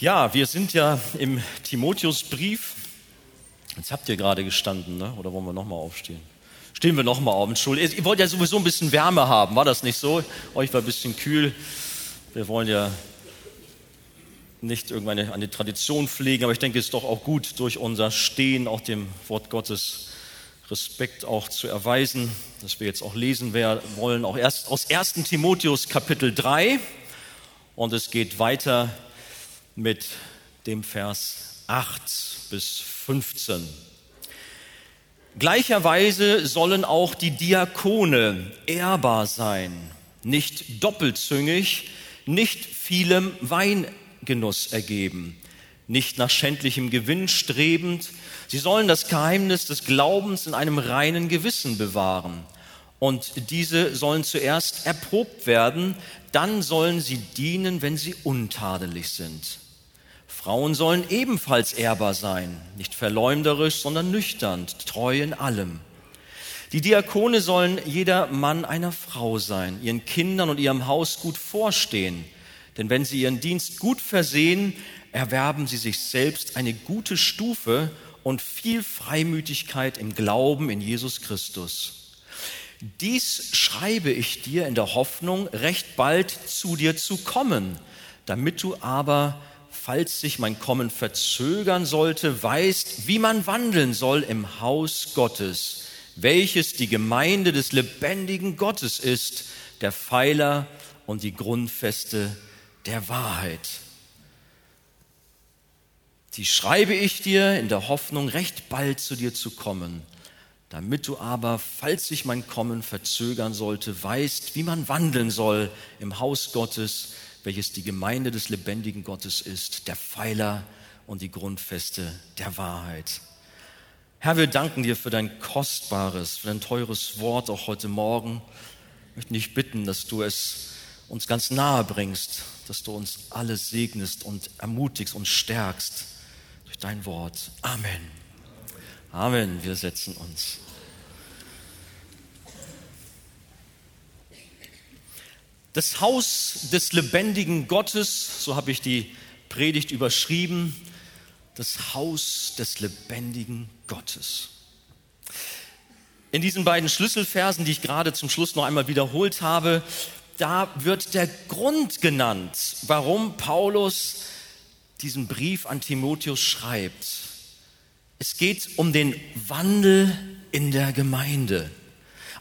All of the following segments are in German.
Ja, wir sind ja im Timotheusbrief. Jetzt habt ihr gerade gestanden, ne? oder wollen wir nochmal aufstehen? Stehen wir nochmal auf. Entschuldigung. Ihr wollt ja sowieso ein bisschen Wärme haben, war das nicht so? Euch war ein bisschen kühl. Wir wollen ja nicht irgendeine eine Tradition pflegen, aber ich denke, es ist doch auch gut, durch unser Stehen auch dem Wort Gottes Respekt auch zu erweisen, dass wir jetzt auch lesen wollen, auch erst aus 1. Timotheus Kapitel 3. Und es geht weiter mit dem Vers 8 bis 15. Gleicherweise sollen auch die Diakone ehrbar sein, nicht doppelzüngig, nicht vielem Weingenuss ergeben, nicht nach schändlichem Gewinn strebend. Sie sollen das Geheimnis des Glaubens in einem reinen Gewissen bewahren. Und diese sollen zuerst erprobt werden, dann sollen sie dienen, wenn sie untadelig sind. Frauen sollen ebenfalls ehrbar sein, nicht verleumderisch, sondern nüchtern, treu in allem. Die Diakone sollen jeder Mann einer Frau sein, ihren Kindern und ihrem Haus gut vorstehen. Denn wenn sie ihren Dienst gut versehen, erwerben sie sich selbst eine gute Stufe und viel Freimütigkeit im Glauben in Jesus Christus. Dies schreibe ich dir in der Hoffnung, recht bald zu dir zu kommen, damit du aber falls sich mein Kommen verzögern sollte, weißt, wie man wandeln soll im Haus Gottes, welches die Gemeinde des lebendigen Gottes ist, der Pfeiler und die Grundfeste der Wahrheit. Die schreibe ich dir in der Hoffnung, recht bald zu dir zu kommen, damit du aber, falls sich mein Kommen verzögern sollte, weißt, wie man wandeln soll im Haus Gottes, welches die Gemeinde des lebendigen Gottes ist, der Pfeiler und die Grundfeste der Wahrheit. Herr, wir danken dir für dein kostbares, für dein teures Wort auch heute Morgen. Ich möchte dich bitten, dass du es uns ganz nahe bringst, dass du uns alles segnest und ermutigst und stärkst durch dein Wort. Amen. Amen. Wir setzen uns. Das Haus des lebendigen Gottes, so habe ich die Predigt überschrieben, das Haus des lebendigen Gottes. In diesen beiden Schlüsselversen, die ich gerade zum Schluss noch einmal wiederholt habe, da wird der Grund genannt, warum Paulus diesen Brief an Timotheus schreibt. Es geht um den Wandel in der Gemeinde,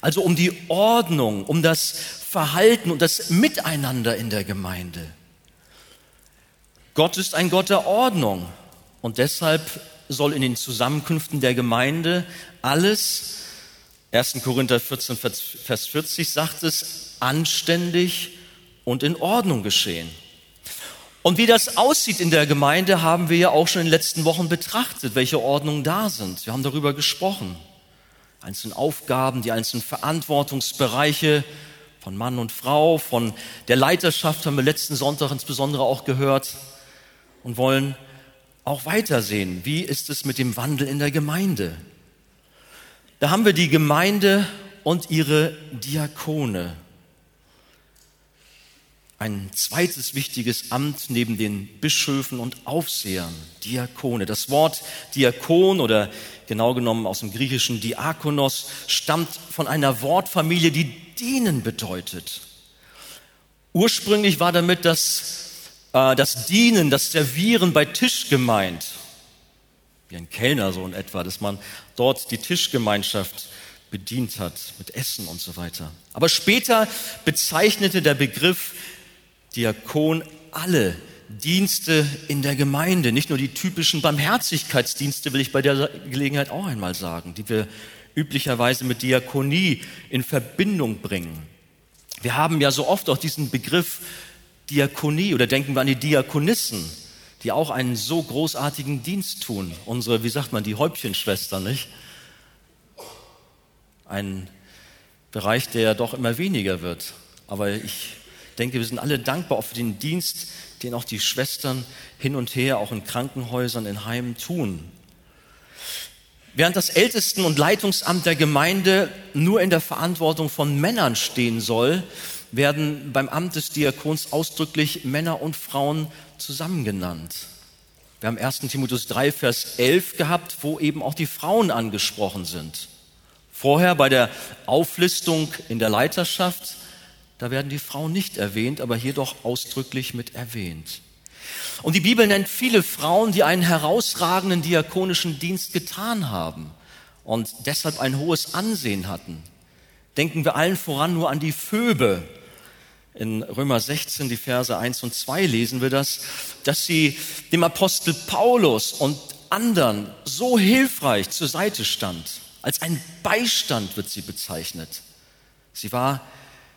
also um die Ordnung, um das Verhalten und das Miteinander in der Gemeinde. Gott ist ein Gott der Ordnung und deshalb soll in den Zusammenkünften der Gemeinde alles, 1. Korinther 14, Vers 40 sagt es, anständig und in Ordnung geschehen. Und wie das aussieht in der Gemeinde, haben wir ja auch schon in den letzten Wochen betrachtet, welche Ordnungen da sind. Wir haben darüber gesprochen. Einzelne Aufgaben, die einzelnen Verantwortungsbereiche, von Mann und Frau, von der Leiterschaft haben wir letzten Sonntag insbesondere auch gehört und wollen auch weitersehen. Wie ist es mit dem Wandel in der Gemeinde? Da haben wir die Gemeinde und ihre Diakone. Ein zweites wichtiges Amt neben den Bischöfen und Aufsehern, Diakone. Das Wort Diakon oder genau genommen aus dem griechischen Diakonos stammt von einer Wortfamilie, die dienen bedeutet. Ursprünglich war damit das, äh, das Dienen, das Servieren bei Tisch gemeint. Wie ein Kellner so in etwa, dass man dort die Tischgemeinschaft bedient hat mit Essen und so weiter. Aber später bezeichnete der Begriff Diakon alle Dienste in der Gemeinde, nicht nur die typischen Barmherzigkeitsdienste, will ich bei der Gelegenheit auch einmal sagen, die wir üblicherweise mit Diakonie in Verbindung bringen. Wir haben ja so oft auch diesen Begriff Diakonie oder denken wir an die Diakonissen, die auch einen so großartigen Dienst tun. Unsere, wie sagt man, die Häubchenschwestern, nicht? Ein Bereich, der doch immer weniger wird. Aber ich denke, wir sind alle dankbar auch für den Dienst, den auch die Schwestern hin und her, auch in Krankenhäusern, in Heimen tun. Während das Ältesten- und Leitungsamt der Gemeinde nur in der Verantwortung von Männern stehen soll, werden beim Amt des Diakons ausdrücklich Männer und Frauen zusammengenannt. Wir haben 1. Timotheus 3, Vers 11 gehabt, wo eben auch die Frauen angesprochen sind. Vorher bei der Auflistung in der Leiterschaft, da werden die Frauen nicht erwähnt, aber hier doch ausdrücklich mit erwähnt. Und die Bibel nennt viele Frauen, die einen herausragenden diakonischen Dienst getan haben und deshalb ein hohes Ansehen hatten. Denken wir allen voran nur an die Phoebe. In Römer 16, die Verse 1 und 2 lesen wir das, dass sie dem Apostel Paulus und anderen so hilfreich zur Seite stand. Als ein Beistand wird sie bezeichnet. Sie war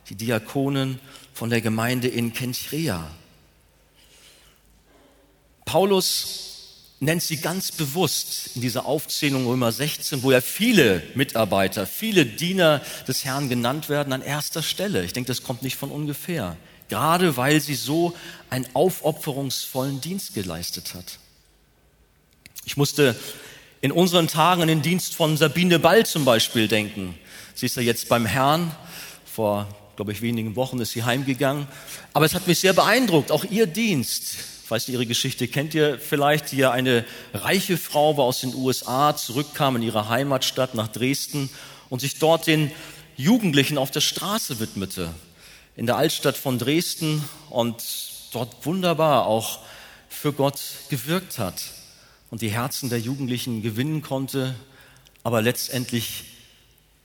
die Diakonin von der Gemeinde in Kenchrea. Paulus nennt sie ganz bewusst in dieser Aufzählung Römer 16, wo ja viele Mitarbeiter, viele Diener des Herrn genannt werden, an erster Stelle. Ich denke, das kommt nicht von ungefähr. Gerade weil sie so einen aufopferungsvollen Dienst geleistet hat. Ich musste in unseren Tagen an den Dienst von Sabine Ball zum Beispiel denken. Sie ist ja jetzt beim Herrn. Vor, glaube ich, wenigen Wochen ist sie heimgegangen. Aber es hat mich sehr beeindruckt, auch ihr Dienst ich weiß nicht, ihre Geschichte kennt ihr vielleicht, die ja eine reiche Frau war aus den USA, zurückkam in ihre Heimatstadt nach Dresden und sich dort den Jugendlichen auf der Straße widmete, in der Altstadt von Dresden und dort wunderbar auch für Gott gewirkt hat und die Herzen der Jugendlichen gewinnen konnte, aber letztendlich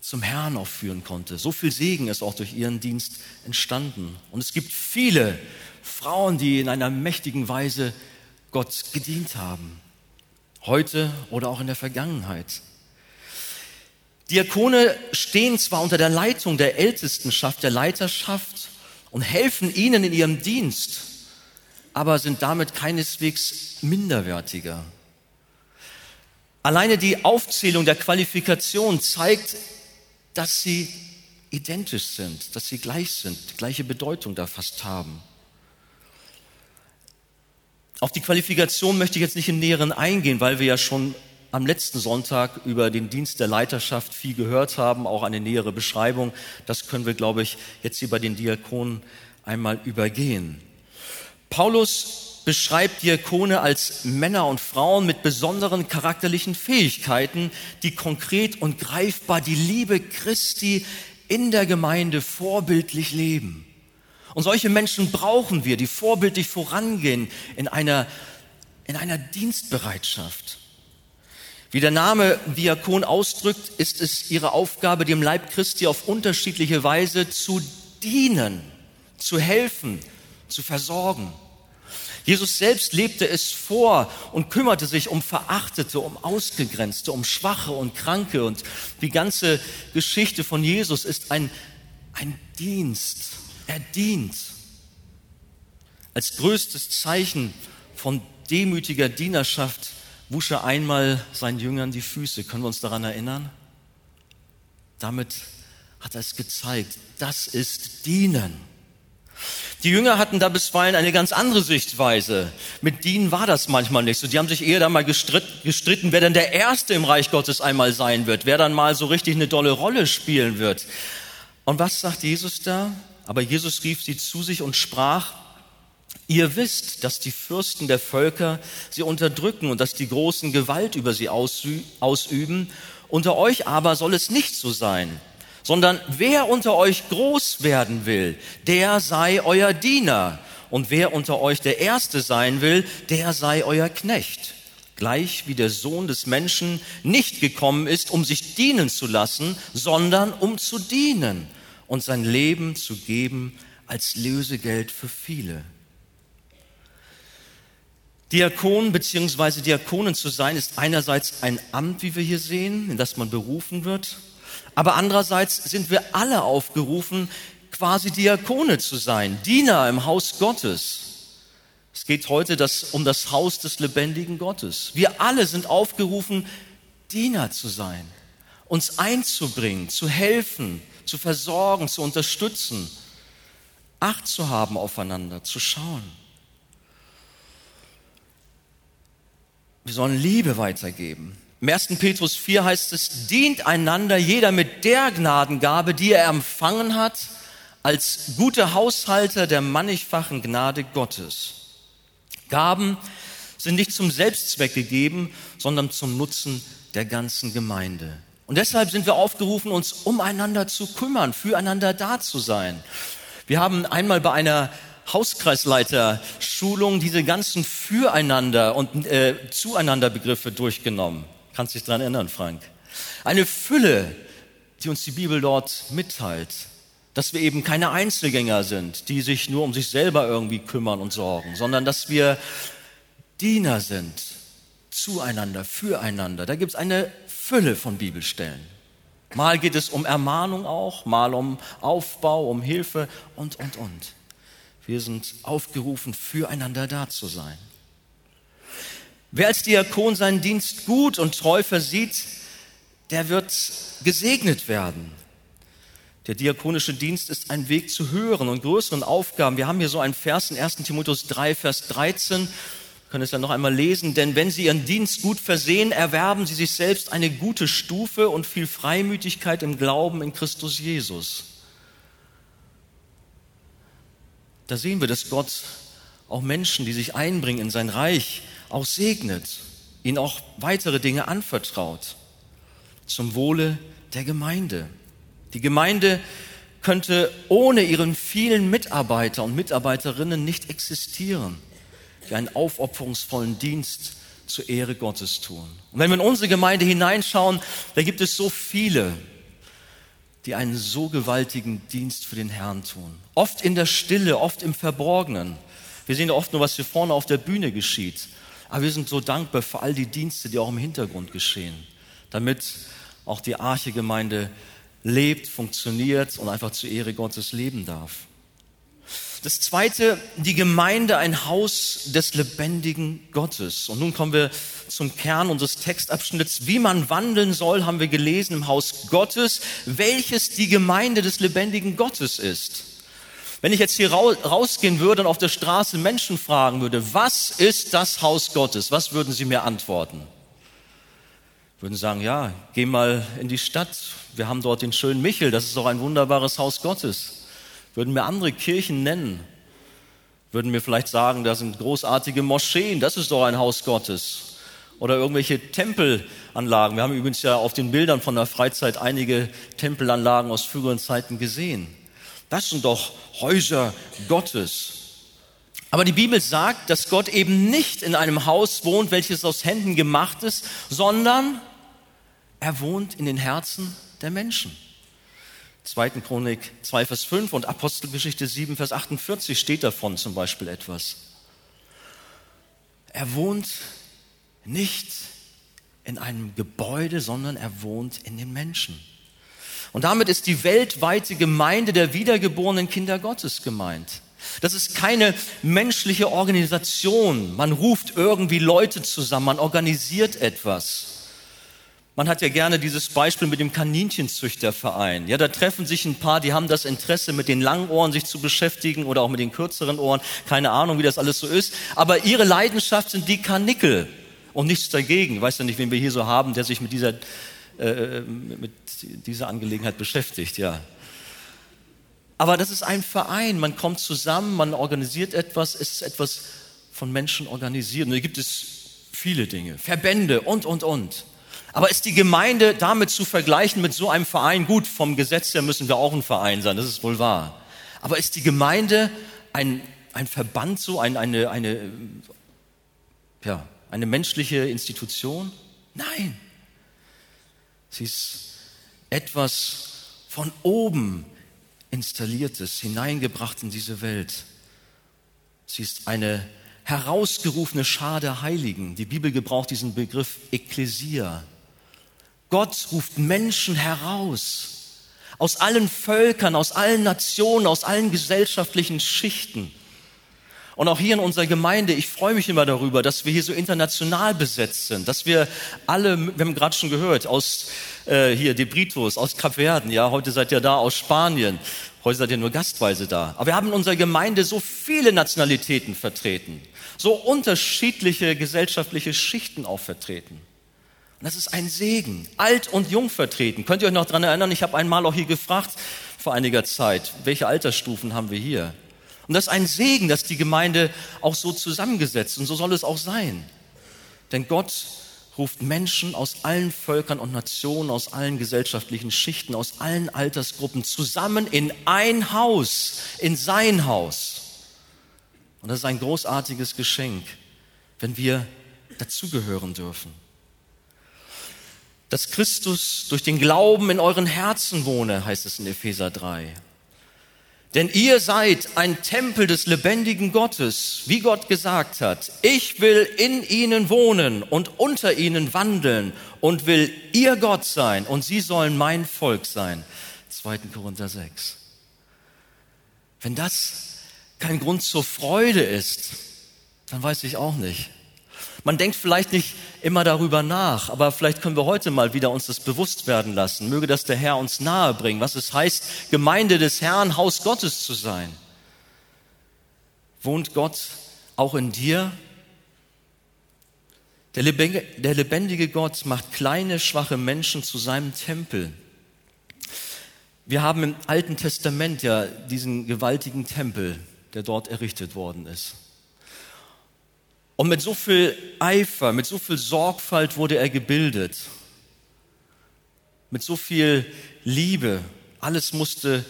zum Herrn aufführen konnte. So viel Segen ist auch durch ihren Dienst entstanden. Und es gibt viele Frauen, die in einer mächtigen Weise Gott gedient haben. Heute oder auch in der Vergangenheit. Diakone stehen zwar unter der Leitung der Ältestenschaft, der Leiterschaft und helfen ihnen in ihrem Dienst, aber sind damit keineswegs minderwertiger. Alleine die Aufzählung der Qualifikation zeigt, dass sie identisch sind, dass sie gleich sind, gleiche Bedeutung da fast haben. Auf die Qualifikation möchte ich jetzt nicht im Näheren eingehen, weil wir ja schon am letzten Sonntag über den Dienst der Leiterschaft viel gehört haben, auch eine nähere Beschreibung. Das können wir, glaube ich, jetzt hier bei den Diakonen einmal übergehen. Paulus beschreibt Diakone als Männer und Frauen mit besonderen charakterlichen Fähigkeiten, die konkret und greifbar die Liebe Christi in der Gemeinde vorbildlich leben. Und solche Menschen brauchen wir, die vorbildlich vorangehen in einer, in einer Dienstbereitschaft. Wie der Name Diakon ausdrückt, ist es ihre Aufgabe, dem Leib Christi auf unterschiedliche Weise zu dienen, zu helfen, zu versorgen. Jesus selbst lebte es vor und kümmerte sich um Verachtete, um Ausgegrenzte, um Schwache und Kranke. Und die ganze Geschichte von Jesus ist ein, ein Dienst, er dient. Als größtes Zeichen von demütiger Dienerschaft wusch er einmal seinen Jüngern die Füße. Können wir uns daran erinnern? Damit hat er es gezeigt. Das ist Dienen. Die Jünger hatten da bisweilen eine ganz andere Sichtweise. Mit Dienen war das manchmal nicht so. Die haben sich eher da mal gestritten, wer denn der Erste im Reich Gottes einmal sein wird, wer dann mal so richtig eine dolle Rolle spielen wird. Und was sagt Jesus da? Aber Jesus rief sie zu sich und sprach, Ihr wisst, dass die Fürsten der Völker sie unterdrücken und dass die Großen Gewalt über sie ausüben. Unter euch aber soll es nicht so sein, sondern wer unter euch groß werden will, der sei euer Diener. Und wer unter euch der Erste sein will, der sei euer Knecht. Gleich wie der Sohn des Menschen nicht gekommen ist, um sich dienen zu lassen, sondern um zu dienen und sein Leben zu geben als Lösegeld für viele. Diakon bzw. Diakonen zu sein, ist einerseits ein Amt, wie wir hier sehen, in das man berufen wird, aber andererseits sind wir alle aufgerufen, quasi Diakone zu sein, Diener im Haus Gottes. Es geht heute das, um das Haus des lebendigen Gottes. Wir alle sind aufgerufen, Diener zu sein, uns einzubringen, zu helfen, zu versorgen, zu unterstützen, Acht zu haben aufeinander, zu schauen. Wir sollen Liebe weitergeben. Im 1. Petrus 4 heißt es, dient einander jeder mit der Gnadengabe, die er empfangen hat, als gute Haushalter der mannigfachen Gnade Gottes. Gaben sind nicht zum Selbstzweck gegeben, sondern zum Nutzen der ganzen Gemeinde. Und deshalb sind wir aufgerufen, uns umeinander zu kümmern, füreinander da zu sein. Wir haben einmal bei einer Hauskreisleiter-Schulung diese ganzen Füreinander und äh, Zueinander-Begriffe durchgenommen. Kannst dich daran erinnern, Frank? Eine Fülle, die uns die Bibel dort mitteilt, dass wir eben keine Einzelgänger sind, die sich nur um sich selber irgendwie kümmern und sorgen, sondern dass wir Diener sind, zueinander, füreinander. Da gibt es eine Fülle von Bibelstellen. Mal geht es um Ermahnung auch, mal um Aufbau, um Hilfe und, und, und. Wir sind aufgerufen, füreinander da zu sein. Wer als Diakon seinen Dienst gut und treu versieht, der wird gesegnet werden. Der diakonische Dienst ist ein Weg zu höheren und größeren Aufgaben. Wir haben hier so einen Vers in 1 Timotheus 3, Vers 13. Wir können es ja noch einmal lesen. Denn wenn Sie Ihren Dienst gut versehen, erwerben Sie sich selbst eine gute Stufe und viel Freimütigkeit im Glauben in Christus Jesus. Da sehen wir, dass Gott auch Menschen, die sich einbringen in sein Reich, auch segnet, ihnen auch weitere Dinge anvertraut, zum Wohle der Gemeinde. Die Gemeinde könnte ohne ihren vielen Mitarbeiter und Mitarbeiterinnen nicht existieren, die einen aufopferungsvollen Dienst zur Ehre Gottes tun. Und wenn wir in unsere Gemeinde hineinschauen, da gibt es so viele, die einen so gewaltigen Dienst für den Herrn tun. Oft in der Stille, oft im Verborgenen. Wir sehen oft nur, was hier vorne auf der Bühne geschieht. Aber wir sind so dankbar für all die Dienste, die auch im Hintergrund geschehen, damit auch die Arche-Gemeinde lebt, funktioniert und einfach zur Ehre Gottes leben darf. Das zweite, die Gemeinde, ein Haus des lebendigen Gottes. Und nun kommen wir zum Kern unseres Textabschnitts. Wie man wandeln soll, haben wir gelesen im Haus Gottes, welches die Gemeinde des lebendigen Gottes ist. Wenn ich jetzt hier rausgehen würde und auf der Straße Menschen fragen würde, was ist das Haus Gottes? Was würden sie mir antworten? Würden sagen, ja, geh mal in die Stadt. Wir haben dort den schönen Michel. Das ist doch ein wunderbares Haus Gottes würden mir andere Kirchen nennen, würden mir vielleicht sagen, da sind großartige Moscheen, das ist doch ein Haus Gottes. Oder irgendwelche Tempelanlagen. Wir haben übrigens ja auf den Bildern von der Freizeit einige Tempelanlagen aus früheren Zeiten gesehen. Das sind doch Häuser Gottes. Aber die Bibel sagt, dass Gott eben nicht in einem Haus wohnt, welches aus Händen gemacht ist, sondern er wohnt in den Herzen der Menschen. 2. Chronik 2, Vers 5 und Apostelgeschichte 7, Vers 48 steht davon zum Beispiel etwas. Er wohnt nicht in einem Gebäude, sondern er wohnt in den Menschen. Und damit ist die weltweite Gemeinde der wiedergeborenen Kinder Gottes gemeint. Das ist keine menschliche Organisation. Man ruft irgendwie Leute zusammen, man organisiert etwas. Man hat ja gerne dieses Beispiel mit dem Kaninchenzüchterverein. Ja, da treffen sich ein paar, die haben das Interesse, mit den langen Ohren sich zu beschäftigen oder auch mit den kürzeren Ohren. Keine Ahnung, wie das alles so ist. Aber ihre Leidenschaft sind die Karnickel und nichts dagegen. Ich weiß ja nicht, wen wir hier so haben, der sich mit dieser, äh, mit dieser Angelegenheit beschäftigt, ja. Aber das ist ein Verein. Man kommt zusammen, man organisiert etwas. Es ist etwas von Menschen organisiert. Und da gibt es viele Dinge. Verbände und, und, und. Aber ist die Gemeinde damit zu vergleichen mit so einem Verein? Gut, vom Gesetz her müssen wir auch ein Verein sein, das ist wohl wahr. Aber ist die Gemeinde ein, ein Verband so, ein, eine, eine, ja, eine menschliche Institution? Nein. Sie ist etwas von oben installiertes, hineingebracht in diese Welt. Sie ist eine herausgerufene Schar der Heiligen. Die Bibel gebraucht diesen Begriff Ekklesia. Gott ruft Menschen heraus aus allen Völkern, aus allen Nationen, aus allen gesellschaftlichen Schichten. Und auch hier in unserer Gemeinde, ich freue mich immer darüber, dass wir hier so international besetzt sind, dass wir alle, wir haben gerade schon gehört, aus äh, hier Debritos, aus Kapverden, ja, heute seid ihr da, aus Spanien, heute seid ihr nur gastweise da. Aber wir haben in unserer Gemeinde so viele Nationalitäten vertreten, so unterschiedliche gesellschaftliche Schichten auch vertreten. Und das ist ein Segen, alt und jung vertreten. Könnt ihr euch noch dran erinnern? Ich habe einmal auch hier gefragt, vor einiger Zeit. Welche Altersstufen haben wir hier? Und das ist ein Segen, dass die Gemeinde auch so zusammengesetzt und so soll es auch sein. Denn Gott ruft Menschen aus allen Völkern und Nationen, aus allen gesellschaftlichen Schichten, aus allen Altersgruppen zusammen in ein Haus, in sein Haus. Und das ist ein großartiges Geschenk, wenn wir dazugehören dürfen. Dass Christus durch den Glauben in euren Herzen wohne, heißt es in Epheser 3. Denn ihr seid ein Tempel des lebendigen Gottes, wie Gott gesagt hat. Ich will in ihnen wohnen und unter ihnen wandeln und will ihr Gott sein und sie sollen mein Volk sein. 2. Korinther 6. Wenn das kein Grund zur Freude ist, dann weiß ich auch nicht. Man denkt vielleicht nicht immer darüber nach, aber vielleicht können wir heute mal wieder uns das bewusst werden lassen. Möge das der Herr uns nahe bringen, was es heißt, Gemeinde des Herrn, Haus Gottes zu sein. Wohnt Gott auch in dir? Der lebendige Gott macht kleine, schwache Menschen zu seinem Tempel. Wir haben im Alten Testament ja diesen gewaltigen Tempel, der dort errichtet worden ist. Und mit so viel Eifer, mit so viel Sorgfalt wurde er gebildet. Mit so viel Liebe. Alles musste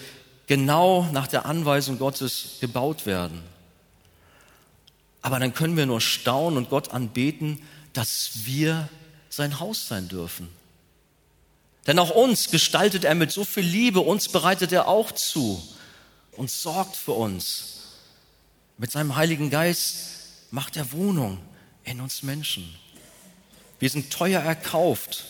genau nach der Anweisung Gottes gebaut werden. Aber dann können wir nur staunen und Gott anbeten, dass wir sein Haus sein dürfen. Denn auch uns gestaltet er mit so viel Liebe, uns bereitet er auch zu und sorgt für uns. Mit seinem Heiligen Geist macht er Wohnung in uns Menschen. Wir sind teuer erkauft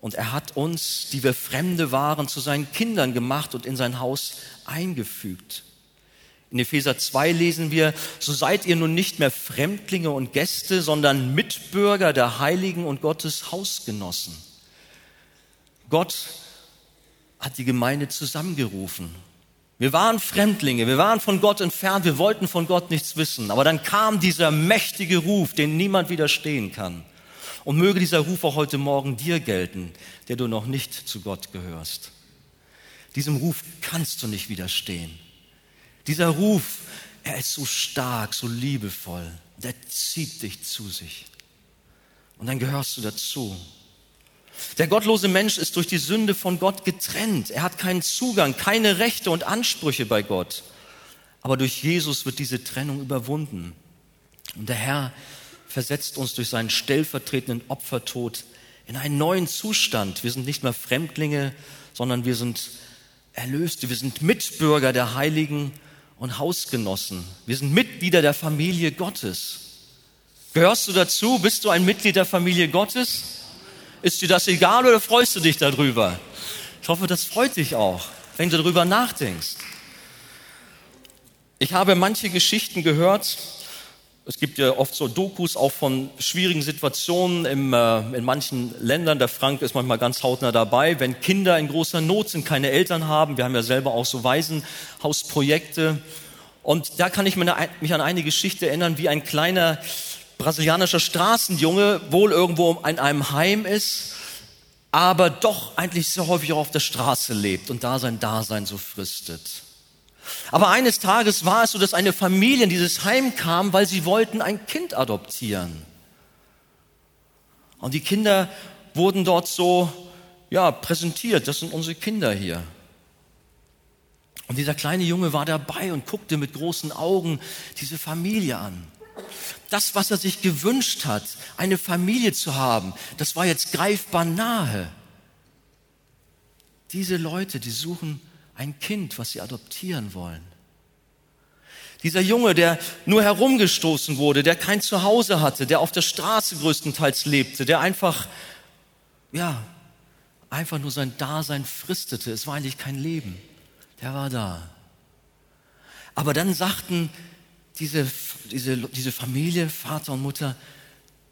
und er hat uns, die wir Fremde waren, zu seinen Kindern gemacht und in sein Haus eingefügt. In Epheser 2 lesen wir, so seid ihr nun nicht mehr Fremdlinge und Gäste, sondern Mitbürger der Heiligen und Gottes Hausgenossen. Gott hat die Gemeinde zusammengerufen wir waren Fremdlinge, wir waren von Gott entfernt, wir wollten von Gott nichts wissen. Aber dann kam dieser mächtige Ruf, den niemand widerstehen kann. Und möge dieser Ruf auch heute Morgen dir gelten, der du noch nicht zu Gott gehörst. Diesem Ruf kannst du nicht widerstehen. Dieser Ruf, er ist so stark, so liebevoll, der zieht dich zu sich. Und dann gehörst du dazu. Der gottlose Mensch ist durch die Sünde von Gott getrennt. Er hat keinen Zugang, keine Rechte und Ansprüche bei Gott. Aber durch Jesus wird diese Trennung überwunden. Und der Herr versetzt uns durch seinen stellvertretenden Opfertod in einen neuen Zustand. Wir sind nicht mehr Fremdlinge, sondern wir sind Erlöste. Wir sind Mitbürger der Heiligen und Hausgenossen. Wir sind Mitglieder der Familie Gottes. Gehörst du dazu? Bist du ein Mitglied der Familie Gottes? Ist dir das egal oder freust du dich darüber? Ich hoffe, das freut dich auch, wenn du darüber nachdenkst. Ich habe manche Geschichten gehört. Es gibt ja oft so Dokus auch von schwierigen Situationen im, äh, in manchen Ländern. Der Frank ist manchmal ganz hautnah dabei, wenn Kinder in großer Not sind, keine Eltern haben. Wir haben ja selber auch so Waisenhausprojekte. Und da kann ich mich an eine Geschichte erinnern, wie ein kleiner brasilianischer Straßenjunge wohl irgendwo in einem Heim ist, aber doch eigentlich sehr häufig auch auf der Straße lebt und da sein Dasein so fristet. Aber eines Tages war es so, dass eine Familie in dieses Heim kam, weil sie wollten ein Kind adoptieren. Und die Kinder wurden dort so, ja, präsentiert. Das sind unsere Kinder hier. Und dieser kleine Junge war dabei und guckte mit großen Augen diese Familie an das, was er sich gewünscht hat, eine Familie zu haben, das war jetzt greifbar nahe. Diese Leute, die suchen ein Kind, was sie adoptieren wollen. Dieser Junge, der nur herumgestoßen wurde, der kein Zuhause hatte, der auf der Straße größtenteils lebte, der einfach, ja, einfach nur sein Dasein fristete. Es war eigentlich kein Leben. Der war da. Aber dann sagten diese, diese, diese Familie, Vater und Mutter,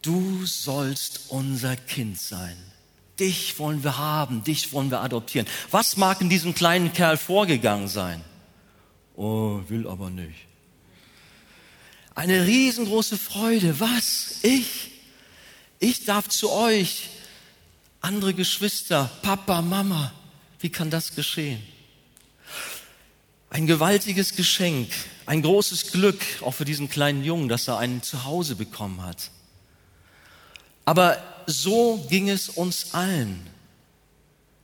du sollst unser Kind sein. Dich wollen wir haben, dich wollen wir adoptieren. Was mag in diesem kleinen Kerl vorgegangen sein? Oh, will aber nicht. Eine riesengroße Freude. Was? Ich? Ich darf zu euch. Andere Geschwister, Papa, Mama. Wie kann das geschehen? Ein gewaltiges Geschenk, ein großes Glück auch für diesen kleinen Jungen, dass er ein Zuhause bekommen hat. Aber so ging es uns allen.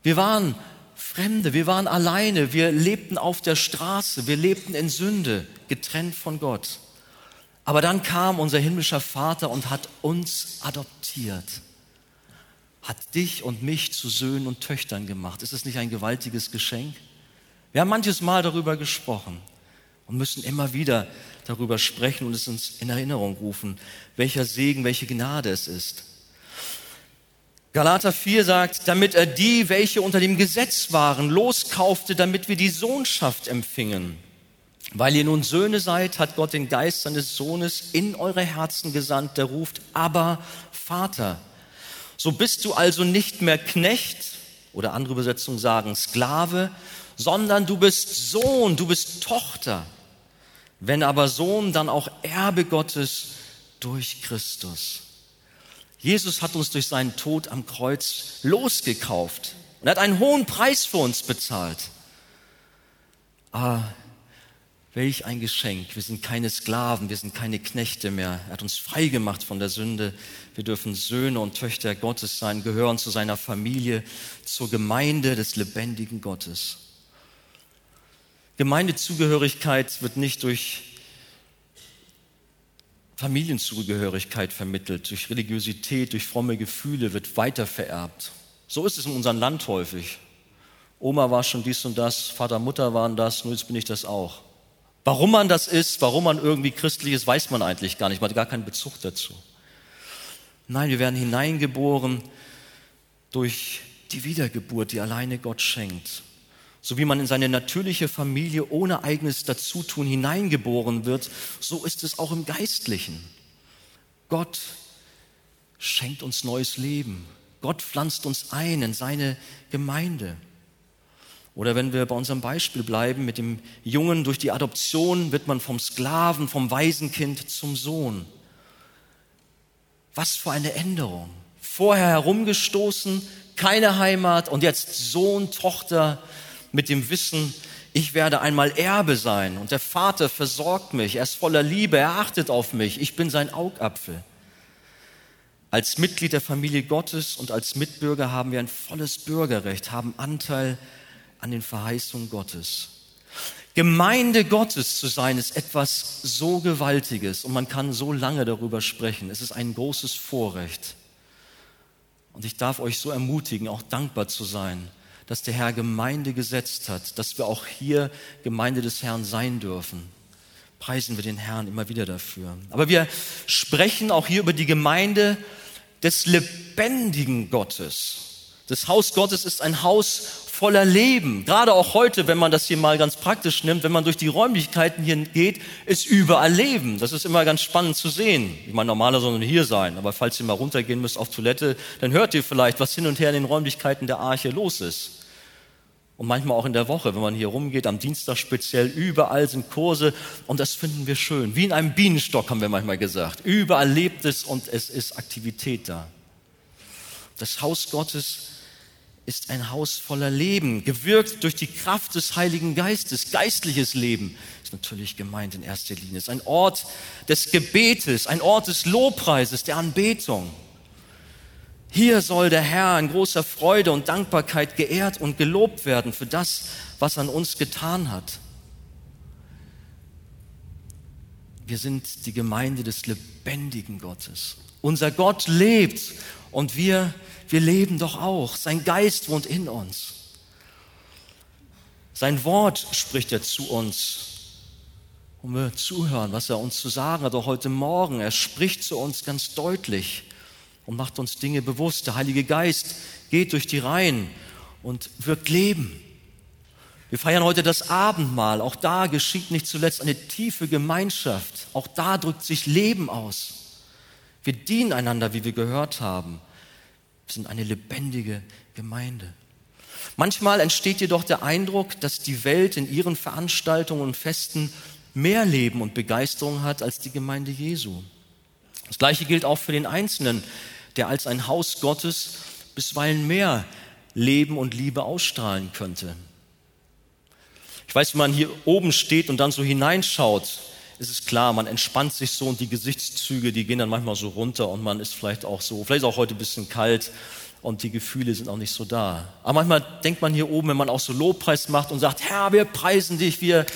Wir waren Fremde, wir waren alleine, wir lebten auf der Straße, wir lebten in Sünde, getrennt von Gott. Aber dann kam unser himmlischer Vater und hat uns adoptiert, hat dich und mich zu Söhnen und Töchtern gemacht. Ist es nicht ein gewaltiges Geschenk? Wir haben manches Mal darüber gesprochen und müssen immer wieder darüber sprechen und es uns in Erinnerung rufen, welcher Segen, welche Gnade es ist. Galater 4 sagt, damit er die, welche unter dem Gesetz waren, loskaufte, damit wir die Sohnschaft empfingen. Weil ihr nun Söhne seid, hat Gott den Geist seines Sohnes in eure Herzen gesandt, der ruft, aber Vater. So bist du also nicht mehr Knecht, oder andere Übersetzungen sagen Sklave, sondern du bist Sohn, du bist Tochter. Wenn aber Sohn, dann auch Erbe Gottes durch Christus. Jesus hat uns durch seinen Tod am Kreuz losgekauft und hat einen hohen Preis für uns bezahlt. Ah, welch ein Geschenk. Wir sind keine Sklaven, wir sind keine Knechte mehr. Er hat uns frei gemacht von der Sünde. Wir dürfen Söhne und Töchter Gottes sein, gehören zu seiner Familie, zur Gemeinde des lebendigen Gottes. Gemeindezugehörigkeit wird nicht durch Familienzugehörigkeit vermittelt, durch Religiosität, durch fromme Gefühle wird weiter vererbt. So ist es in unserem Land häufig. Oma war schon dies und das, Vater, Mutter waren das, nun jetzt bin ich das auch. Warum man das ist, warum man irgendwie christlich ist, weiß man eigentlich gar nicht. Man hat gar keinen Bezug dazu. Nein, wir werden hineingeboren durch die Wiedergeburt, die alleine Gott schenkt so wie man in seine natürliche Familie ohne eigenes Dazutun hineingeboren wird, so ist es auch im Geistlichen. Gott schenkt uns neues Leben. Gott pflanzt uns ein in seine Gemeinde. Oder wenn wir bei unserem Beispiel bleiben, mit dem Jungen durch die Adoption wird man vom Sklaven, vom Waisenkind zum Sohn. Was für eine Änderung. Vorher herumgestoßen, keine Heimat und jetzt Sohn, Tochter mit dem Wissen, ich werde einmal Erbe sein und der Vater versorgt mich, er ist voller Liebe, er achtet auf mich, ich bin sein Augapfel. Als Mitglied der Familie Gottes und als Mitbürger haben wir ein volles Bürgerrecht, haben Anteil an den Verheißungen Gottes. Gemeinde Gottes zu sein ist etwas so Gewaltiges und man kann so lange darüber sprechen. Es ist ein großes Vorrecht. Und ich darf euch so ermutigen, auch dankbar zu sein dass der Herr Gemeinde gesetzt hat, dass wir auch hier Gemeinde des Herrn sein dürfen. Preisen wir den Herrn immer wieder dafür. Aber wir sprechen auch hier über die Gemeinde des lebendigen Gottes. Das Haus Gottes ist ein Haus voller Leben. Gerade auch heute, wenn man das hier mal ganz praktisch nimmt, wenn man durch die Räumlichkeiten hier geht, ist überall Leben. Das ist immer ganz spannend zu sehen. Ich meine, normaler soll nur hier sein, aber falls ihr mal runtergehen müsst auf Toilette, dann hört ihr vielleicht, was hin und her in den Räumlichkeiten der Arche los ist. Und manchmal auch in der Woche, wenn man hier rumgeht, am Dienstag speziell, überall sind Kurse und das finden wir schön. Wie in einem Bienenstock haben wir manchmal gesagt. Überall lebt es und es ist Aktivität da. Das Haus Gottes ist ein Haus voller Leben, gewirkt durch die Kraft des Heiligen Geistes. Geistliches Leben ist natürlich gemeint in erster Linie. Es ist ein Ort des Gebetes, ein Ort des Lobpreises, der Anbetung. Hier soll der Herr in großer Freude und Dankbarkeit geehrt und gelobt werden für das, was an uns getan hat. Wir sind die Gemeinde des lebendigen Gottes. Unser Gott lebt und wir wir leben doch auch. Sein Geist wohnt in uns. Sein Wort spricht er zu uns. Und wir zuhören, was er uns zu sagen hat, auch heute Morgen. Er spricht zu uns ganz deutlich und macht uns Dinge bewusst. Der Heilige Geist geht durch die Reihen und wirkt Leben. Wir feiern heute das Abendmahl. Auch da geschieht nicht zuletzt eine tiefe Gemeinschaft. Auch da drückt sich Leben aus. Wir dienen einander, wie wir gehört haben. Wir sind eine lebendige Gemeinde. Manchmal entsteht jedoch der Eindruck, dass die Welt in ihren Veranstaltungen und Festen mehr Leben und Begeisterung hat als die Gemeinde Jesu. Das Gleiche gilt auch für den Einzelnen, der als ein Haus Gottes bisweilen mehr Leben und Liebe ausstrahlen könnte. Ich weiß, wenn man hier oben steht und dann so hineinschaut, ist es klar, man entspannt sich so und die Gesichtszüge, die gehen dann manchmal so runter und man ist vielleicht auch so, vielleicht ist auch heute ein bisschen kalt und die Gefühle sind auch nicht so da. Aber manchmal denkt man hier oben, wenn man auch so Lobpreis macht und sagt, Herr, wir preisen dich, wir,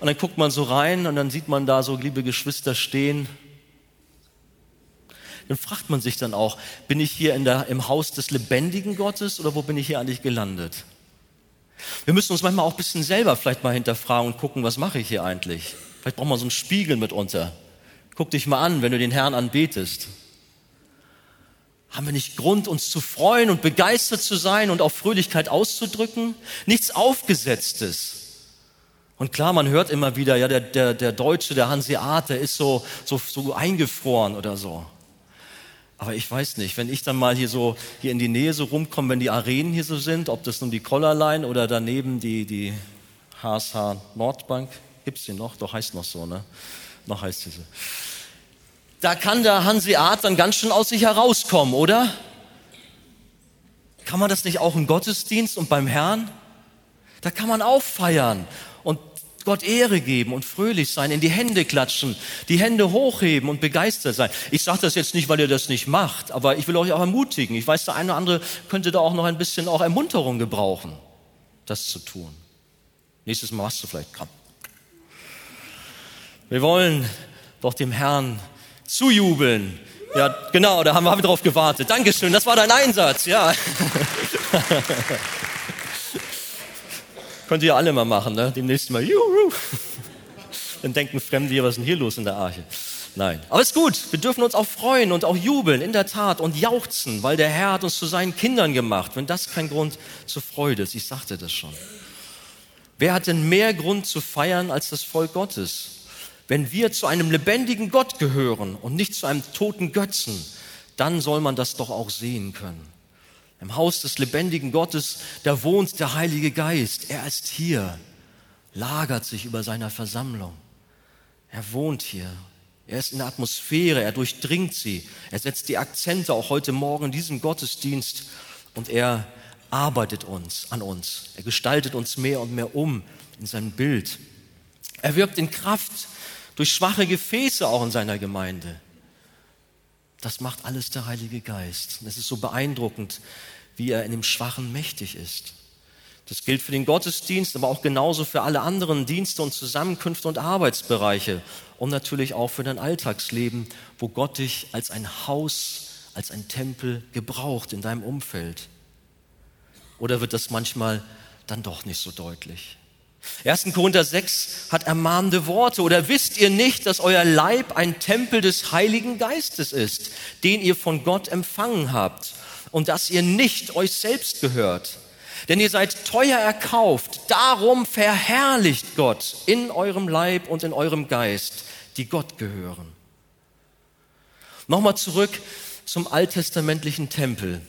und dann guckt man so rein und dann sieht man da so liebe Geschwister stehen. Dann fragt man sich dann auch, bin ich hier in der, im Haus des lebendigen Gottes oder wo bin ich hier eigentlich gelandet? Wir müssen uns manchmal auch ein bisschen selber vielleicht mal hinterfragen und gucken, was mache ich hier eigentlich? Vielleicht braucht man so einen Spiegel mitunter. Guck dich mal an, wenn du den Herrn anbetest. Haben wir nicht Grund, uns zu freuen und begeistert zu sein und auch Fröhlichkeit auszudrücken? Nichts Aufgesetztes. Und klar, man hört immer wieder, ja, der, der, der Deutsche, der Hanseat, der ist so, so, so eingefroren oder so. Aber ich weiß nicht, wenn ich dann mal hier so hier in die Nähe so rumkomme, wenn die Arenen hier so sind, ob das nun die Kollerlein oder daneben die, die HSH Nordbank, Gibt es die noch? Doch, heißt noch so, ne? Noch heißt sie so. Da kann der Hanseat dann ganz schön aus sich herauskommen, oder? Kann man das nicht auch im Gottesdienst und beim Herrn? Da kann man auch feiern und Gott Ehre geben und fröhlich sein, in die Hände klatschen, die Hände hochheben und begeistert sein. Ich sage das jetzt nicht, weil ihr das nicht macht, aber ich will euch auch ermutigen. Ich weiß, der eine oder andere könnte da auch noch ein bisschen auch Ermunterung gebrauchen, das zu tun. Nächstes Mal machst du vielleicht, komm. Wir wollen doch dem Herrn zujubeln. Ja, genau, da haben wir drauf gewartet. Dankeschön, das war dein Einsatz, ja. Könnt ihr ja alle mal machen, ne? Demnächst mal, juhu. Dann denken Fremde hier, was ist denn hier los in der Arche? Nein. Aber ist gut. Wir dürfen uns auch freuen und auch jubeln, in der Tat, und jauchzen, weil der Herr hat uns zu seinen Kindern gemacht. Wenn das kein Grund zur Freude ist, ich sagte das schon. Wer hat denn mehr Grund zu feiern als das Volk Gottes? Wenn wir zu einem lebendigen Gott gehören und nicht zu einem toten Götzen, dann soll man das doch auch sehen können. Im Haus des lebendigen Gottes, da wohnt der Heilige Geist. Er ist hier, lagert sich über seiner Versammlung. Er wohnt hier. Er ist in der Atmosphäre, er durchdringt sie. Er setzt die Akzente auch heute Morgen in diesem Gottesdienst und er arbeitet uns an uns. Er gestaltet uns mehr und mehr um in sein Bild. Er wirkt in Kraft durch schwache Gefäße auch in seiner Gemeinde. Das macht alles der Heilige Geist. Es ist so beeindruckend, wie er in dem Schwachen mächtig ist. Das gilt für den Gottesdienst, aber auch genauso für alle anderen Dienste und Zusammenkünfte und Arbeitsbereiche und natürlich auch für dein Alltagsleben, wo Gott dich als ein Haus, als ein Tempel gebraucht in deinem Umfeld. Oder wird das manchmal dann doch nicht so deutlich? 1. Korinther 6 hat ermahnende Worte. Oder wisst ihr nicht, dass euer Leib ein Tempel des Heiligen Geistes ist, den ihr von Gott empfangen habt und dass ihr nicht euch selbst gehört? Denn ihr seid teuer erkauft. Darum verherrlicht Gott in eurem Leib und in eurem Geist, die Gott gehören. Nochmal zurück zum alttestamentlichen Tempel.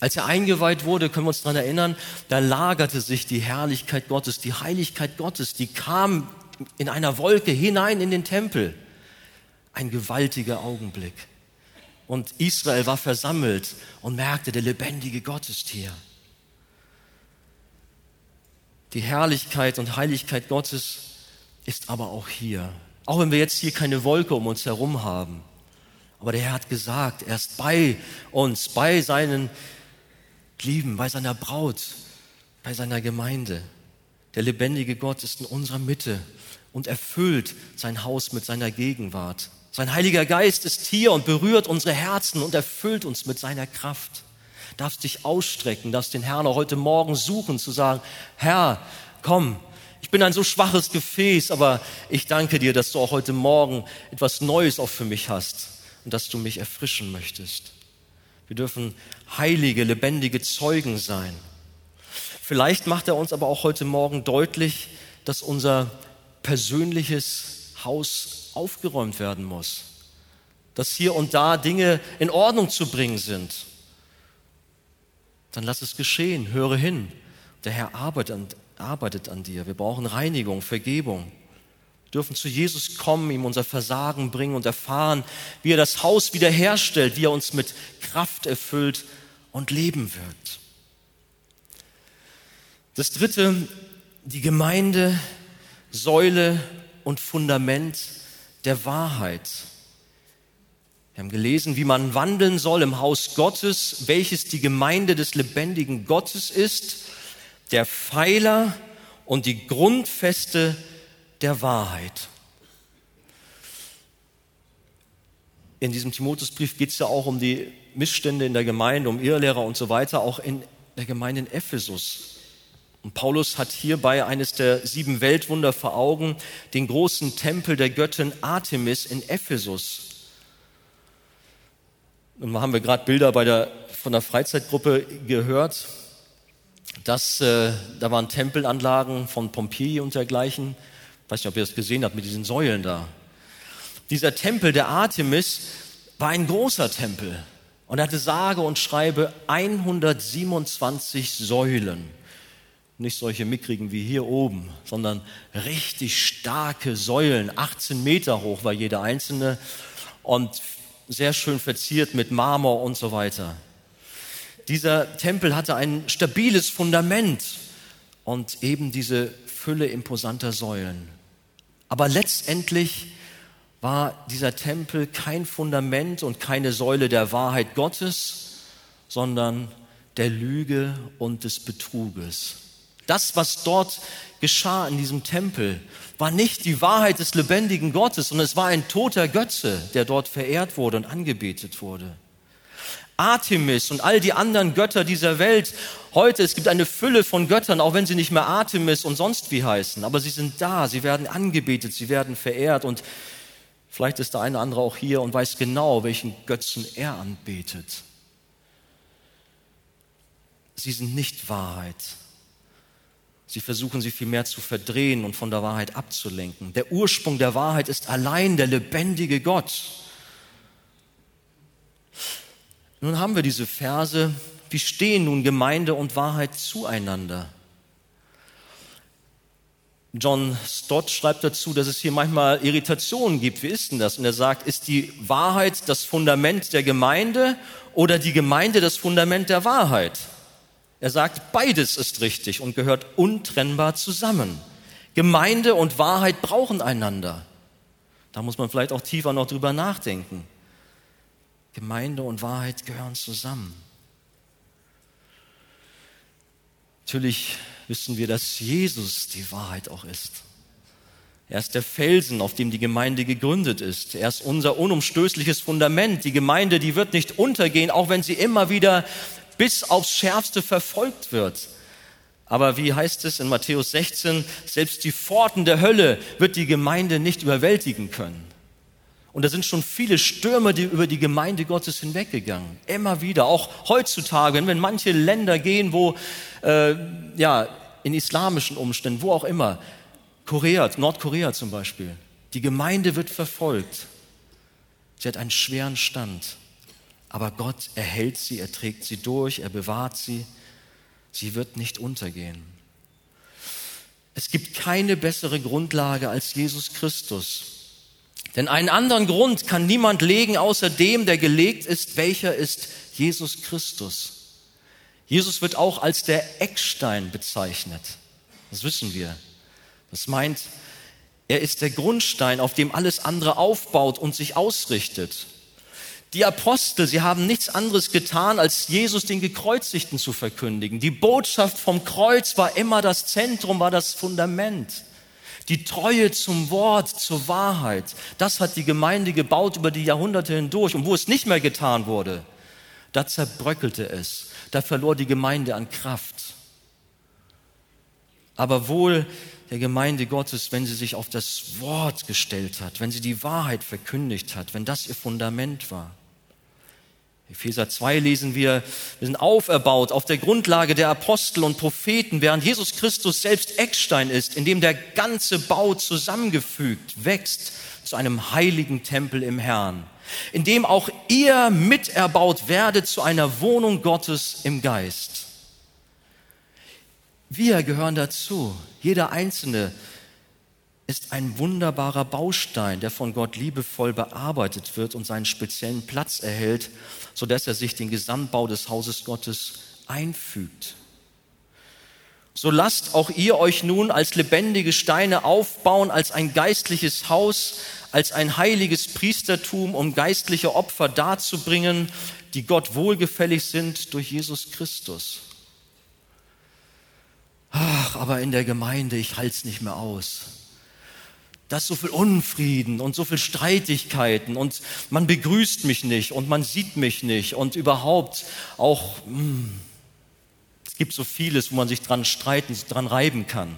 Als er eingeweiht wurde, können wir uns daran erinnern, da lagerte sich die Herrlichkeit Gottes, die Heiligkeit Gottes, die kam in einer Wolke hinein in den Tempel. Ein gewaltiger Augenblick. Und Israel war versammelt und merkte, der lebendige Gott ist hier. Die Herrlichkeit und Heiligkeit Gottes ist aber auch hier. Auch wenn wir jetzt hier keine Wolke um uns herum haben. Aber der Herr hat gesagt, er ist bei uns, bei seinen lieben, bei seiner Braut, bei seiner Gemeinde. Der lebendige Gott ist in unserer Mitte und erfüllt sein Haus mit seiner Gegenwart. Sein Heiliger Geist ist hier und berührt unsere Herzen und erfüllt uns mit seiner Kraft. Darfst dich ausstrecken, darfst den Herrn auch heute Morgen suchen, zu sagen, Herr, komm, ich bin ein so schwaches Gefäß, aber ich danke dir, dass du auch heute Morgen etwas Neues auch für mich hast und dass du mich erfrischen möchtest. Wir dürfen heilige, lebendige Zeugen sein. Vielleicht macht er uns aber auch heute Morgen deutlich, dass unser persönliches Haus aufgeräumt werden muss. Dass hier und da Dinge in Ordnung zu bringen sind. Dann lass es geschehen, höre hin. Der Herr arbeitet an, arbeitet an dir. Wir brauchen Reinigung, Vergebung. Wir dürfen zu Jesus kommen, ihm unser Versagen bringen und erfahren, wie er das Haus wiederherstellt, wie er uns mit Kraft erfüllt und leben wird. Das dritte, die Gemeinde Säule und Fundament der Wahrheit. Wir haben gelesen, wie man wandeln soll im Haus Gottes, welches die Gemeinde des lebendigen Gottes ist, der Pfeiler und die Grundfeste der Wahrheit. In diesem Timotheusbrief geht es ja auch um die Missstände in der Gemeinde, um Irrlehrer und so weiter, auch in der Gemeinde in Ephesus. Und Paulus hat hierbei eines der sieben Weltwunder vor Augen, den großen Tempel der Göttin Artemis in Ephesus. Und da haben wir gerade Bilder bei der, von der Freizeitgruppe gehört, dass äh, da waren Tempelanlagen von Pompeji und dergleichen. Weiß nicht, ob ihr das gesehen habt mit diesen Säulen da. Dieser Tempel der Artemis war ein großer Tempel und hatte sage und schreibe 127 Säulen. Nicht solche mickrigen wie hier oben, sondern richtig starke Säulen, 18 Meter hoch war jede einzelne und sehr schön verziert mit Marmor und so weiter. Dieser Tempel hatte ein stabiles Fundament und eben diese Fülle imposanter Säulen. Aber letztendlich war dieser Tempel kein Fundament und keine Säule der Wahrheit Gottes, sondern der Lüge und des Betruges. Das, was dort geschah in diesem Tempel, war nicht die Wahrheit des lebendigen Gottes, sondern es war ein toter Götze, der dort verehrt wurde und angebetet wurde. Artemis und all die anderen Götter dieser Welt. Heute, es gibt eine Fülle von Göttern, auch wenn sie nicht mehr Artemis und sonst wie heißen, aber sie sind da, sie werden angebetet, sie werden verehrt und Vielleicht ist der eine oder andere auch hier und weiß genau, welchen Götzen er anbetet. Sie sind nicht Wahrheit. Sie versuchen sie vielmehr zu verdrehen und von der Wahrheit abzulenken. Der Ursprung der Wahrheit ist allein der lebendige Gott. Nun haben wir diese Verse. Wie stehen nun Gemeinde und Wahrheit zueinander? John Stott schreibt dazu, dass es hier manchmal Irritationen gibt. Wie ist denn das? Und er sagt, ist die Wahrheit das Fundament der Gemeinde oder die Gemeinde das Fundament der Wahrheit? Er sagt, beides ist richtig und gehört untrennbar zusammen. Gemeinde und Wahrheit brauchen einander. Da muss man vielleicht auch tiefer noch drüber nachdenken. Gemeinde und Wahrheit gehören zusammen. Natürlich wissen wir, dass Jesus die Wahrheit auch ist. Er ist der Felsen, auf dem die Gemeinde gegründet ist. Er ist unser unumstößliches Fundament. Die Gemeinde, die wird nicht untergehen, auch wenn sie immer wieder bis aufs Schärfste verfolgt wird. Aber wie heißt es in Matthäus 16, selbst die Pforten der Hölle wird die Gemeinde nicht überwältigen können. Und da sind schon viele Stürme die über die Gemeinde Gottes hinweggegangen. Immer wieder, auch heutzutage, wenn wir in manche Länder gehen, wo, äh, ja, in islamischen Umständen, wo auch immer, Korea, Nordkorea zum Beispiel, die Gemeinde wird verfolgt. Sie hat einen schweren Stand. Aber Gott erhält sie, er trägt sie durch, er bewahrt sie. Sie wird nicht untergehen. Es gibt keine bessere Grundlage als Jesus Christus. Denn einen anderen Grund kann niemand legen, außer dem, der gelegt ist, welcher ist Jesus Christus. Jesus wird auch als der Eckstein bezeichnet. Das wissen wir. Das meint, er ist der Grundstein, auf dem alles andere aufbaut und sich ausrichtet. Die Apostel, sie haben nichts anderes getan, als Jesus den Gekreuzigten zu verkündigen. Die Botschaft vom Kreuz war immer das Zentrum, war das Fundament. Die Treue zum Wort, zur Wahrheit, das hat die Gemeinde gebaut über die Jahrhunderte hindurch. Und wo es nicht mehr getan wurde, da zerbröckelte es, da verlor die Gemeinde an Kraft. Aber wohl der Gemeinde Gottes, wenn sie sich auf das Wort gestellt hat, wenn sie die Wahrheit verkündigt hat, wenn das ihr Fundament war. Epheser 2 lesen wir, wir sind auferbaut auf der Grundlage der Apostel und Propheten, während Jesus Christus selbst Eckstein ist, in dem der ganze Bau zusammengefügt wächst zu einem heiligen Tempel im Herrn, in dem auch ihr miterbaut werdet zu einer Wohnung Gottes im Geist. Wir gehören dazu, jeder Einzelne ist ein wunderbarer Baustein, der von Gott liebevoll bearbeitet wird und seinen speziellen Platz erhält, sodass er sich den Gesamtbau des Hauses Gottes einfügt. so lasst auch ihr euch nun als lebendige Steine aufbauen, als ein geistliches Haus, als ein heiliges Priestertum, um geistliche Opfer darzubringen, die Gott wohlgefällig sind durch Jesus Christus. Ach, aber in der Gemeinde, ich halte es nicht mehr aus. Da ist so viel Unfrieden und so viel Streitigkeiten und man begrüßt mich nicht und man sieht mich nicht und überhaupt auch, mh, hm, gibt so vieles, wo man sich dran streiten, dran reiben kann.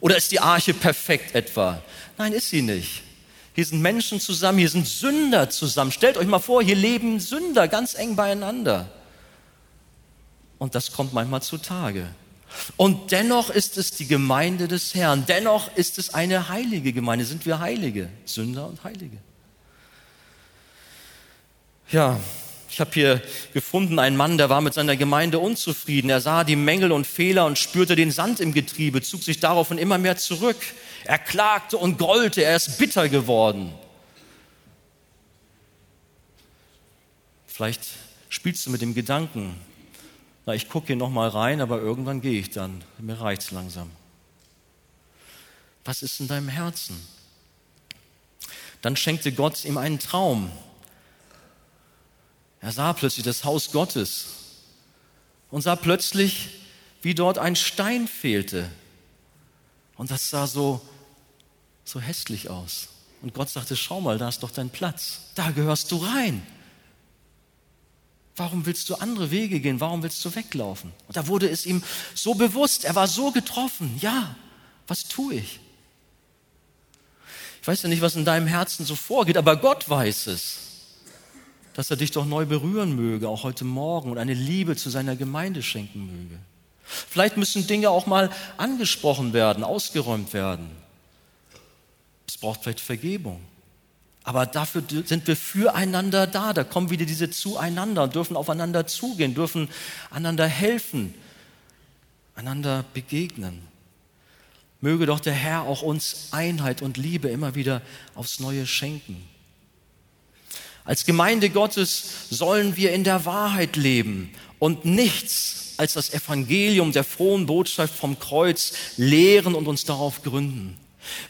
Oder ist die Arche perfekt etwa? Nein, ist sie nicht. Hier sind Menschen zusammen, hier sind Sünder zusammen. Stellt euch mal vor, hier leben Sünder ganz eng beieinander. Und das kommt manchmal zutage. Und dennoch ist es die Gemeinde des Herrn. Dennoch ist es eine heilige Gemeinde. Sind wir Heilige? Sünder und Heilige. Ja, ich habe hier gefunden einen Mann, der war mit seiner Gemeinde unzufrieden. Er sah die Mängel und Fehler und spürte den Sand im Getriebe, zog sich daraufhin immer mehr zurück. Er klagte und grollte, er ist bitter geworden. Vielleicht spielst du mit dem Gedanken, na, ich gucke hier nochmal rein, aber irgendwann gehe ich dann. Mir reicht's langsam. Was ist in deinem Herzen? Dann schenkte Gott ihm einen Traum. Er sah plötzlich das Haus Gottes und sah plötzlich, wie dort ein Stein fehlte. Und das sah so, so hässlich aus. Und Gott sagte, schau mal, da ist doch dein Platz. Da gehörst du rein. Warum willst du andere Wege gehen? Warum willst du weglaufen? Und da wurde es ihm so bewusst. Er war so getroffen. Ja, was tue ich? Ich weiß ja nicht, was in deinem Herzen so vorgeht, aber Gott weiß es dass er dich doch neu berühren möge, auch heute Morgen, und eine Liebe zu seiner Gemeinde schenken möge. Vielleicht müssen Dinge auch mal angesprochen werden, ausgeräumt werden. Es braucht vielleicht Vergebung. Aber dafür sind wir füreinander da. Da kommen wieder diese Zueinander und dürfen aufeinander zugehen, dürfen einander helfen, einander begegnen. Möge doch der Herr auch uns Einheit und Liebe immer wieder aufs Neue schenken. Als Gemeinde Gottes sollen wir in der Wahrheit leben und nichts als das Evangelium der frohen Botschaft vom Kreuz lehren und uns darauf gründen.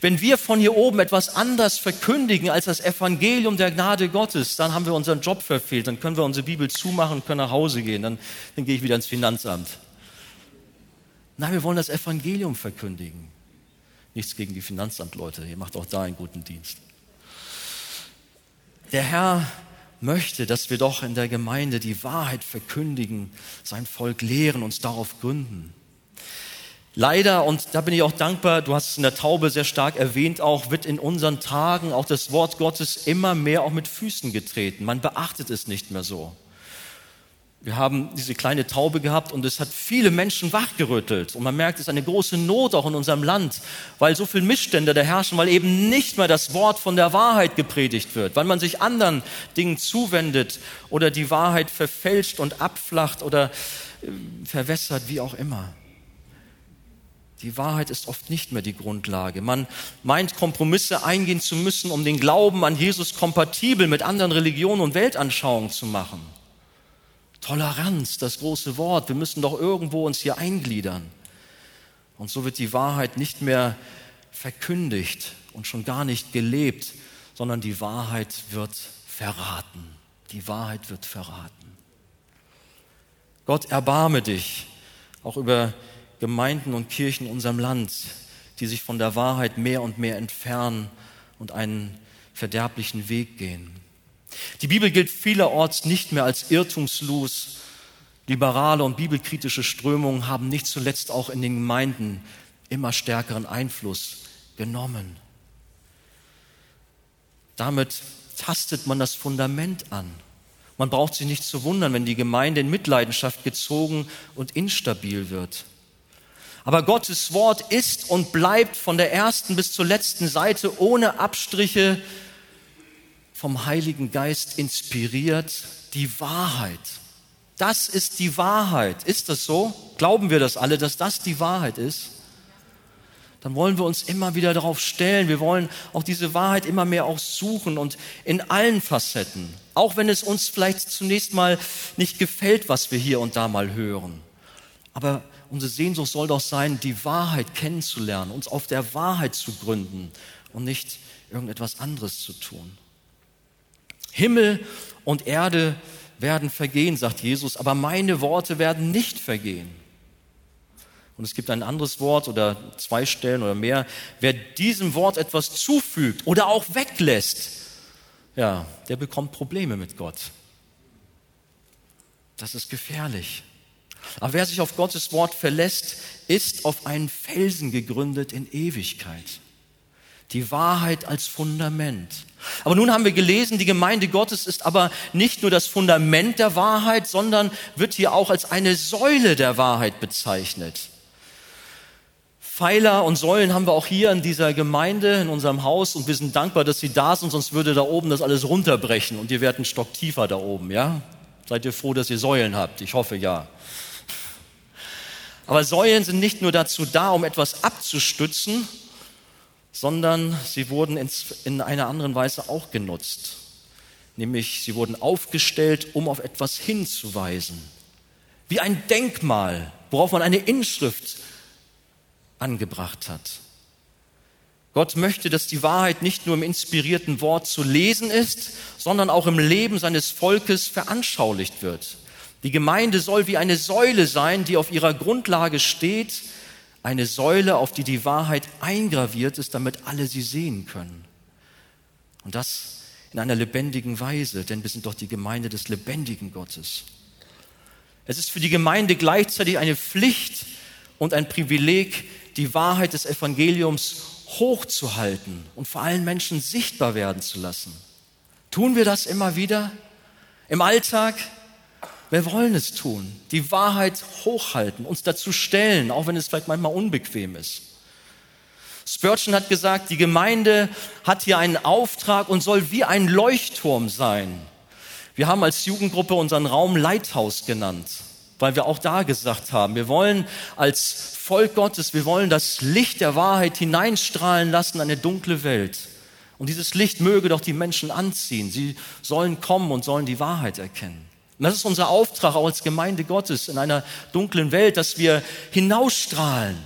Wenn wir von hier oben etwas anders verkündigen als das Evangelium der Gnade Gottes, dann haben wir unseren Job verfehlt, dann können wir unsere Bibel zumachen und können nach Hause gehen, dann, dann gehe ich wieder ins Finanzamt. Nein, wir wollen das Evangelium verkündigen. Nichts gegen die Finanzamtleute, ihr macht auch da einen guten Dienst. Der Herr möchte, dass wir doch in der Gemeinde die Wahrheit verkündigen, sein Volk lehren, uns darauf gründen. Leider, und da bin ich auch dankbar, du hast es in der Taube sehr stark erwähnt, auch wird in unseren Tagen auch das Wort Gottes immer mehr auch mit Füßen getreten. Man beachtet es nicht mehr so. Wir haben diese kleine Taube gehabt und es hat viele Menschen wachgerüttelt. Und man merkt, es ist eine große Not auch in unserem Land, weil so viele Missstände da herrschen, weil eben nicht mehr das Wort von der Wahrheit gepredigt wird, weil man sich anderen Dingen zuwendet oder die Wahrheit verfälscht und abflacht oder äh, verwässert, wie auch immer. Die Wahrheit ist oft nicht mehr die Grundlage. Man meint, Kompromisse eingehen zu müssen, um den Glauben an Jesus kompatibel mit anderen Religionen und Weltanschauungen zu machen. Toleranz, das große Wort. Wir müssen doch irgendwo uns hier eingliedern. Und so wird die Wahrheit nicht mehr verkündigt und schon gar nicht gelebt, sondern die Wahrheit wird verraten. Die Wahrheit wird verraten. Gott erbarme dich auch über Gemeinden und Kirchen in unserem Land, die sich von der Wahrheit mehr und mehr entfernen und einen verderblichen Weg gehen. Die Bibel gilt vielerorts nicht mehr als irrtumslos. Liberale und bibelkritische Strömungen haben nicht zuletzt auch in den Gemeinden immer stärkeren Einfluss genommen. Damit tastet man das Fundament an. Man braucht sich nicht zu wundern, wenn die Gemeinde in Mitleidenschaft gezogen und instabil wird. Aber Gottes Wort ist und bleibt von der ersten bis zur letzten Seite ohne Abstriche vom Heiligen Geist inspiriert, die Wahrheit. Das ist die Wahrheit. Ist das so? Glauben wir das alle, dass das die Wahrheit ist? Dann wollen wir uns immer wieder darauf stellen. Wir wollen auch diese Wahrheit immer mehr auch suchen und in allen Facetten. Auch wenn es uns vielleicht zunächst mal nicht gefällt, was wir hier und da mal hören. Aber unsere Sehnsucht soll doch sein, die Wahrheit kennenzulernen, uns auf der Wahrheit zu gründen und nicht irgendetwas anderes zu tun. Himmel und Erde werden vergehen, sagt Jesus, aber meine Worte werden nicht vergehen. Und es gibt ein anderes Wort oder zwei Stellen oder mehr. Wer diesem Wort etwas zufügt oder auch weglässt, ja, der bekommt Probleme mit Gott. Das ist gefährlich. Aber wer sich auf Gottes Wort verlässt, ist auf einen Felsen gegründet in Ewigkeit. Die Wahrheit als Fundament. Aber nun haben wir gelesen, die Gemeinde Gottes ist aber nicht nur das Fundament der Wahrheit, sondern wird hier auch als eine Säule der Wahrheit bezeichnet. Pfeiler und Säulen haben wir auch hier in dieser Gemeinde, in unserem Haus und wir sind dankbar, dass sie da sind, sonst würde da oben das alles runterbrechen und ihr werdet einen Stock tiefer da oben, ja? Seid ihr froh, dass ihr Säulen habt? Ich hoffe ja. Aber Säulen sind nicht nur dazu da, um etwas abzustützen, sondern sie wurden in einer anderen Weise auch genutzt. Nämlich sie wurden aufgestellt, um auf etwas hinzuweisen. Wie ein Denkmal, worauf man eine Inschrift angebracht hat. Gott möchte, dass die Wahrheit nicht nur im inspirierten Wort zu lesen ist, sondern auch im Leben seines Volkes veranschaulicht wird. Die Gemeinde soll wie eine Säule sein, die auf ihrer Grundlage steht, eine Säule, auf die die Wahrheit eingraviert ist, damit alle sie sehen können. Und das in einer lebendigen Weise, denn wir sind doch die Gemeinde des lebendigen Gottes. Es ist für die Gemeinde gleichzeitig eine Pflicht und ein Privileg, die Wahrheit des Evangeliums hochzuhalten und vor allen Menschen sichtbar werden zu lassen. Tun wir das immer wieder im Alltag? Wir wollen es tun, die Wahrheit hochhalten, uns dazu stellen, auch wenn es vielleicht manchmal unbequem ist. Spurgeon hat gesagt, die Gemeinde hat hier einen Auftrag und soll wie ein Leuchtturm sein. Wir haben als Jugendgruppe unseren Raum Lighthouse genannt, weil wir auch da gesagt haben, wir wollen als Volk Gottes, wir wollen das Licht der Wahrheit hineinstrahlen lassen in eine dunkle Welt. Und dieses Licht möge doch die Menschen anziehen. Sie sollen kommen und sollen die Wahrheit erkennen. Und das ist unser Auftrag auch als Gemeinde Gottes in einer dunklen Welt, dass wir hinausstrahlen,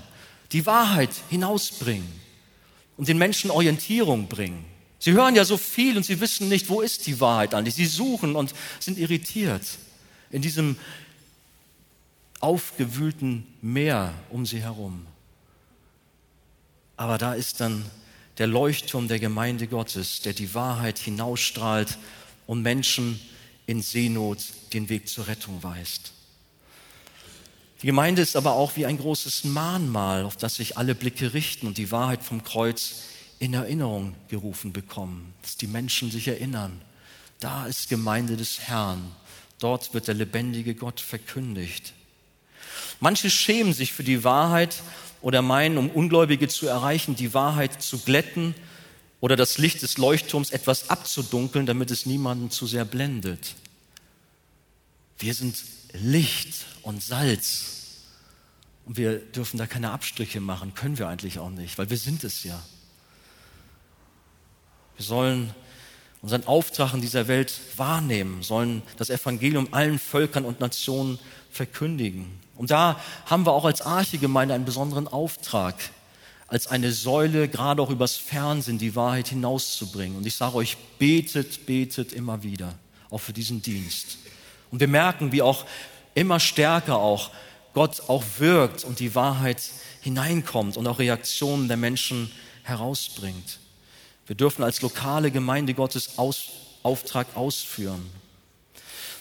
die Wahrheit hinausbringen und den Menschen Orientierung bringen. Sie hören ja so viel und sie wissen nicht, wo ist die Wahrheit eigentlich. Sie suchen und sind irritiert in diesem aufgewühlten Meer um sie herum. Aber da ist dann der Leuchtturm der Gemeinde Gottes, der die Wahrheit hinausstrahlt und Menschen in Seenot den Weg zur Rettung weist. Die Gemeinde ist aber auch wie ein großes Mahnmal, auf das sich alle Blicke richten und die Wahrheit vom Kreuz in Erinnerung gerufen bekommen, dass die Menschen sich erinnern. Da ist Gemeinde des Herrn. Dort wird der lebendige Gott verkündigt. Manche schämen sich für die Wahrheit oder meinen, um Ungläubige zu erreichen, die Wahrheit zu glätten oder das Licht des Leuchtturms etwas abzudunkeln, damit es niemanden zu sehr blendet. Wir sind Licht und Salz. Und wir dürfen da keine Abstriche machen, können wir eigentlich auch nicht, weil wir sind es ja. Wir sollen unseren Auftrag in dieser Welt wahrnehmen, sollen das Evangelium allen Völkern und Nationen verkündigen. Und da haben wir auch als Archegemeinde einen besonderen Auftrag, als eine Säule, gerade auch übers Fernsehen, die Wahrheit hinauszubringen. Und ich sage euch, betet, betet immer wieder, auch für diesen Dienst. Und wir merken, wie auch immer stärker auch Gott auch wirkt und die Wahrheit hineinkommt und auch Reaktionen der Menschen herausbringt. Wir dürfen als lokale Gemeinde Gottes aus, Auftrag ausführen.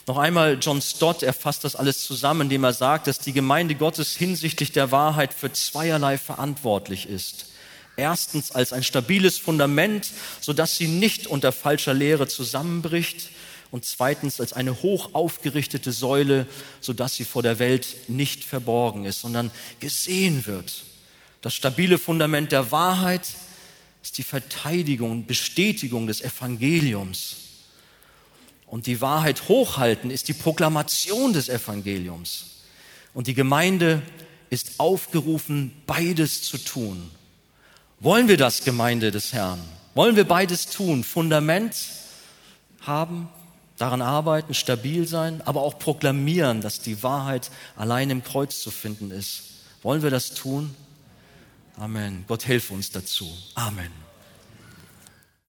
Noch einmal, John Stott erfasst das alles zusammen, indem er sagt, dass die Gemeinde Gottes hinsichtlich der Wahrheit für zweierlei verantwortlich ist. Erstens als ein stabiles Fundament, sodass sie nicht unter falscher Lehre zusammenbricht. Und zweitens als eine hoch aufgerichtete Säule, sodass sie vor der Welt nicht verborgen ist, sondern gesehen wird. Das stabile Fundament der Wahrheit ist die Verteidigung und Bestätigung des Evangeliums und die Wahrheit hochhalten ist die Proklamation des Evangeliums. Und die Gemeinde ist aufgerufen, beides zu tun. Wollen wir das, Gemeinde des Herrn? Wollen wir beides tun? Fundament haben, daran arbeiten, stabil sein, aber auch proklamieren, dass die Wahrheit allein im Kreuz zu finden ist Wollen wir das tun? Amen. Gott helfe uns dazu. Amen.